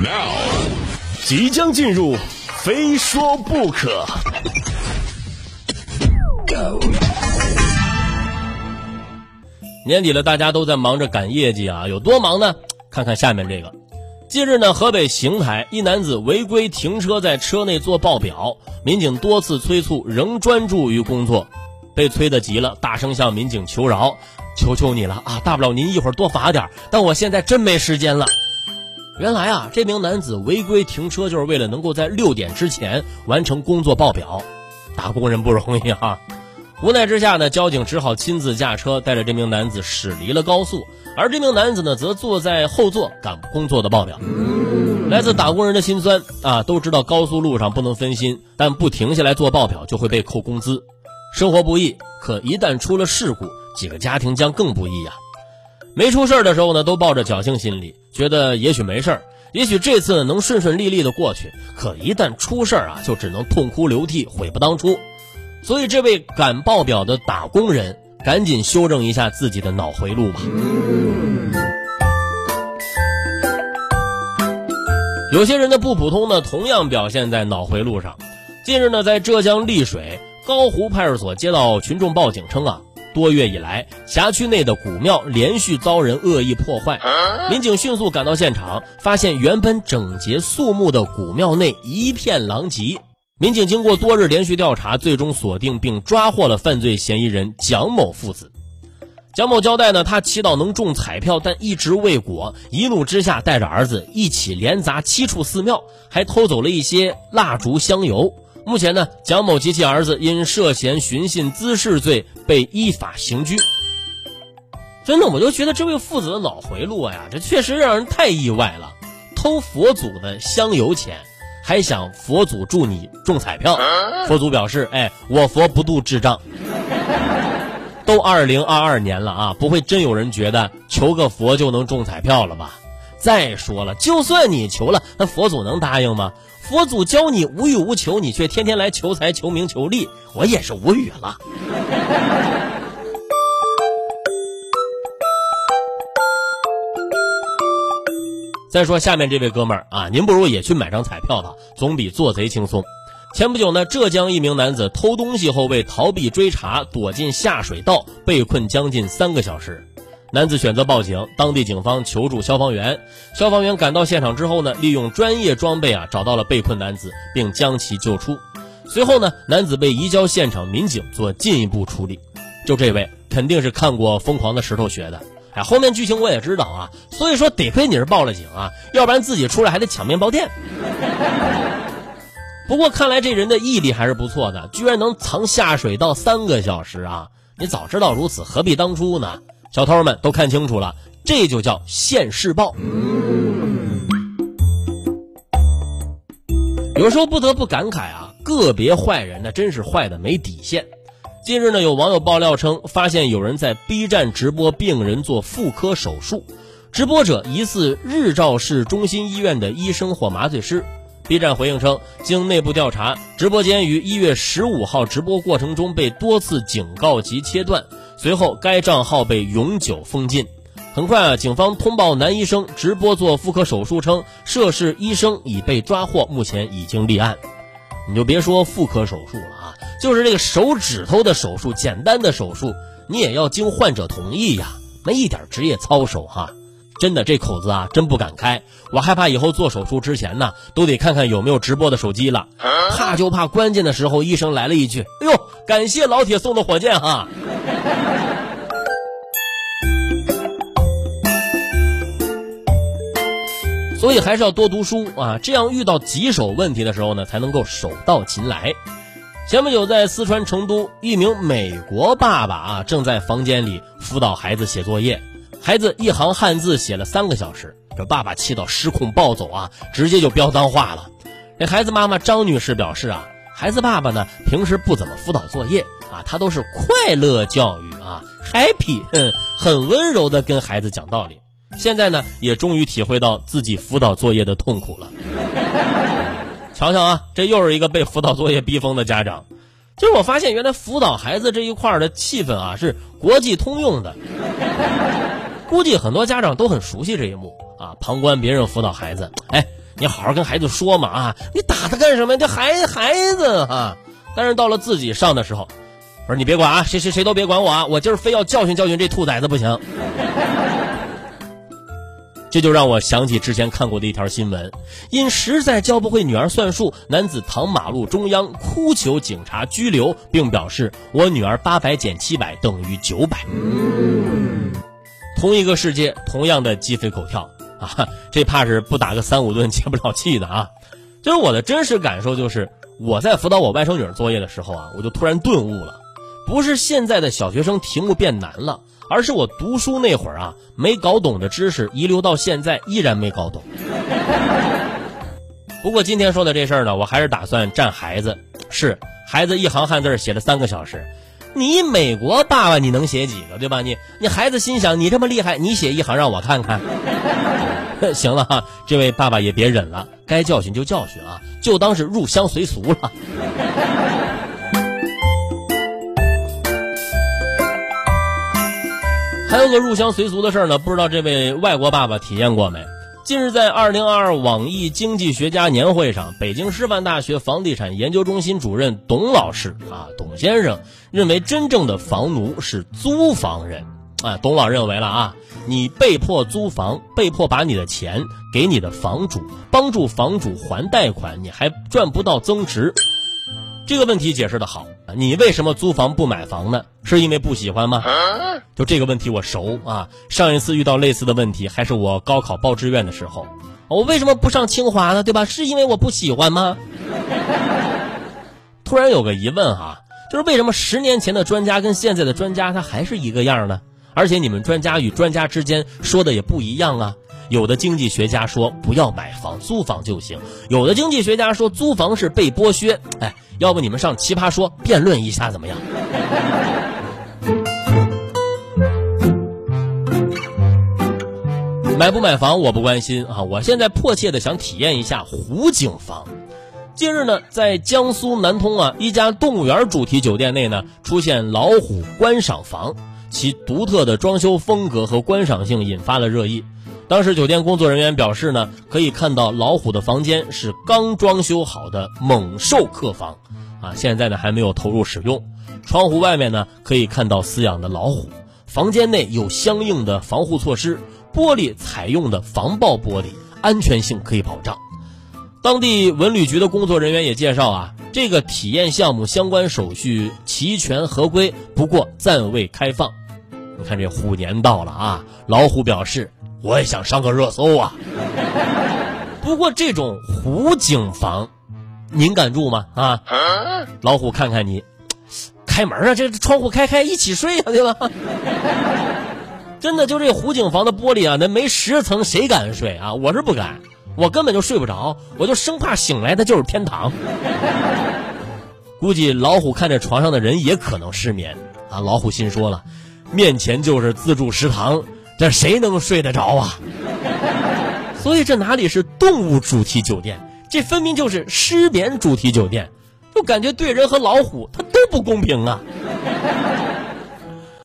Now，即将进入，非说不可。年底了，大家都在忙着赶业绩啊，有多忙呢？看看下面这个。近日呢，河北邢台一男子违规停车在车内做报表，民警多次催促，仍专注于工作，被催得急了，大声向民警求饶：“求求你了啊，大不了您一会儿多罚点，但我现在真没时间了。”原来啊，这名男子违规停车就是为了能够在六点之前完成工作报表。打工人不容易啊！无奈之下呢，交警只好亲自驾车带着这名男子驶离了高速，而这名男子呢，则坐在后座赶工作的报表。来自打工人的心酸啊，都知道高速路上不能分心，但不停下来做报表就会被扣工资，生活不易。可一旦出了事故，几个家庭将更不易呀。没出事的时候呢，都抱着侥幸心理，觉得也许没事儿，也许这次能顺顺利利的过去。可一旦出事儿啊，就只能痛哭流涕，悔不当初。所以这位敢报表的打工人，赶紧修正一下自己的脑回路吧。有些人的不普通呢，同样表现在脑回路上。近日呢，在浙江丽水高湖派出所接到群众报警称啊。多月以来，辖区内的古庙连续遭人恶意破坏。民警迅速赶到现场，发现原本整洁肃穆的古庙内一片狼藉。民警经过多日连续调查，最终锁定并抓获了犯罪嫌疑人蒋某父子。蒋某交代呢，他祈祷能中彩票，但一直未果。一怒之下，带着儿子一起连砸七处寺庙，还偷走了一些蜡烛、香油。目前呢，蒋某及其儿子因涉嫌寻衅滋事罪被依法刑拘。真的，我就觉得这位父子的脑回路呀，这确实让人太意外了。偷佛祖的香油钱，还想佛祖助你中彩票？佛祖表示：“哎，我佛不渡智障。”都二零二二年了啊，不会真有人觉得求个佛就能中彩票了吧？再说了，就算你求了，那佛祖能答应吗？佛祖教你无欲无求，你却天天来求财、求名、求利，我也是无语了。再说下面这位哥们儿啊，您不如也去买张彩票吧，总比做贼轻松。前不久呢，浙江一名男子偷东西后为逃避追查，躲进下水道被困将近三个小时。男子选择报警，当地警方求助消防员。消防员赶到现场之后呢，利用专业装备啊，找到了被困男子，并将其救出。随后呢，男子被移交现场民警做进一步处理。就这位，肯定是看过《疯狂的石头》学的。哎，后面剧情我也知道啊，所以说得亏你是报了警啊，要不然自己出来还得抢面包店。不过看来这人的毅力还是不错的，居然能藏下水道三个小时啊！你早知道如此，何必当初呢？小偷们都看清楚了，这就叫现世报。有时候不得不感慨啊，个别坏人那，真是坏的没底线。近日呢，有网友爆料称，发现有人在 B 站直播病人做妇科手术，直播者疑似日照市中心医院的医生或麻醉师。B 站回应称，经内部调查，直播间于一月十五号直播过程中被多次警告及切断。随后，该账号被永久封禁。很快啊，警方通报男医生直播做妇科手术，称涉事医生已被抓获，目前已经立案。你就别说妇科手术了啊，就是这个手指头的手术，简单的手术，你也要经患者同意呀，没一点职业操守哈。真的，这口子啊，真不敢开。我害怕以后做手术之前呢，都得看看有没有直播的手机了，怕就怕关键的时候医生来了一句：“哎呦，感谢老铁送的火箭哈。”所以还是要多读书啊，这样遇到棘手问题的时候呢，才能够手到擒来。前不久在四川成都，一名美国爸爸啊，正在房间里辅导孩子写作业，孩子一行汉字写了三个小时，这爸爸气到失控暴走啊，直接就飙脏话了。这孩子妈妈张女士表示啊，孩子爸爸呢平时不怎么辅导作业啊，他都是快乐教育啊，happy，很温柔的跟孩子讲道理。现在呢，也终于体会到自己辅导作业的痛苦了。瞧瞧啊，这又是一个被辅导作业逼疯的家长。就是我发现，原来辅导孩子这一块的气氛啊，是国际通用的。估计很多家长都很熟悉这一幕啊，旁观别人辅导孩子。哎，你好好跟孩子说嘛啊！你打他干什么？这孩孩子啊！但是到了自己上的时候，我说你别管啊，谁谁谁都别管我啊！我今儿非要教训教训这兔崽子不行。这就让我想起之前看过的一条新闻：因实在教不会女儿算术，男子躺马路中央哭求警察拘留，并表示我女儿八百减七百等于九百。同一个世界，同样的鸡飞狗跳啊！这怕是不打个三五顿解不了气的啊！就是我的真实感受，就是我在辅导我外甥女儿作业的时候啊，我就突然顿悟了，不是现在的小学生题目变难了。而是我读书那会儿啊，没搞懂的知识遗留到现在依然没搞懂。不过今天说的这事儿呢，我还是打算占孩子。是孩子一行汉字写了三个小时，你美国爸爸你能写几个对吧？你你孩子心想你这么厉害，你写一行让我看看。行了哈，这位爸爸也别忍了，该教训就教训啊，就当是入乡随俗了。还有个入乡随俗的事儿呢，不知道这位外国爸爸体验过没？近日在二零二二网易经济学家年会上，北京师范大学房地产研究中心主任董老师啊，董先生认为，真正的房奴是租房人啊。董老认为了啊，你被迫租房，被迫把你的钱给你的房主，帮助房主还贷款，你还赚不到增值。这个问题解释的好，你为什么租房不买房呢？是因为不喜欢吗？就这个问题我熟啊，上一次遇到类似的问题还是我高考报志愿的时候，我为什么不上清华呢？对吧？是因为我不喜欢吗？突然有个疑问哈，就是为什么十年前的专家跟现在的专家他还是一个样呢？而且你们专家与专家之间说的也不一样啊。有的经济学家说不要买房，租房就行；有的经济学家说租房是被剥削。哎。要不你们上奇葩说辩论一下怎么样？买不买房我不关心啊，我现在迫切的想体验一下湖景房。近日呢，在江苏南通啊一家动物园主题酒店内呢，出现老虎观赏房，其独特的装修风格和观赏性引发了热议。当时酒店工作人员表示呢，可以看到老虎的房间是刚装修好的猛兽客房，啊，现在呢还没有投入使用。窗户外面呢可以看到饲养的老虎，房间内有相应的防护措施，玻璃采用的防爆玻璃，安全性可以保障。当地文旅局的工作人员也介绍啊，这个体验项目相关手续齐全合规，不过暂未开放。你看这虎年到了啊，老虎表示。我也想上个热搜啊！不过这种湖景房，您敢住吗？啊，老虎看看你，开门啊！这窗户开开，一起睡啊，对吧？真的，就这湖景房的玻璃啊，那没十层谁敢睡啊？我是不敢，我根本就睡不着，我就生怕醒来的就是天堂。估计老虎看着床上的人也可能失眠啊！老虎心说了，面前就是自助食堂。这谁能睡得着啊？所以这哪里是动物主题酒店，这分明就是失眠主题酒店，就感觉对人和老虎它都不公平啊！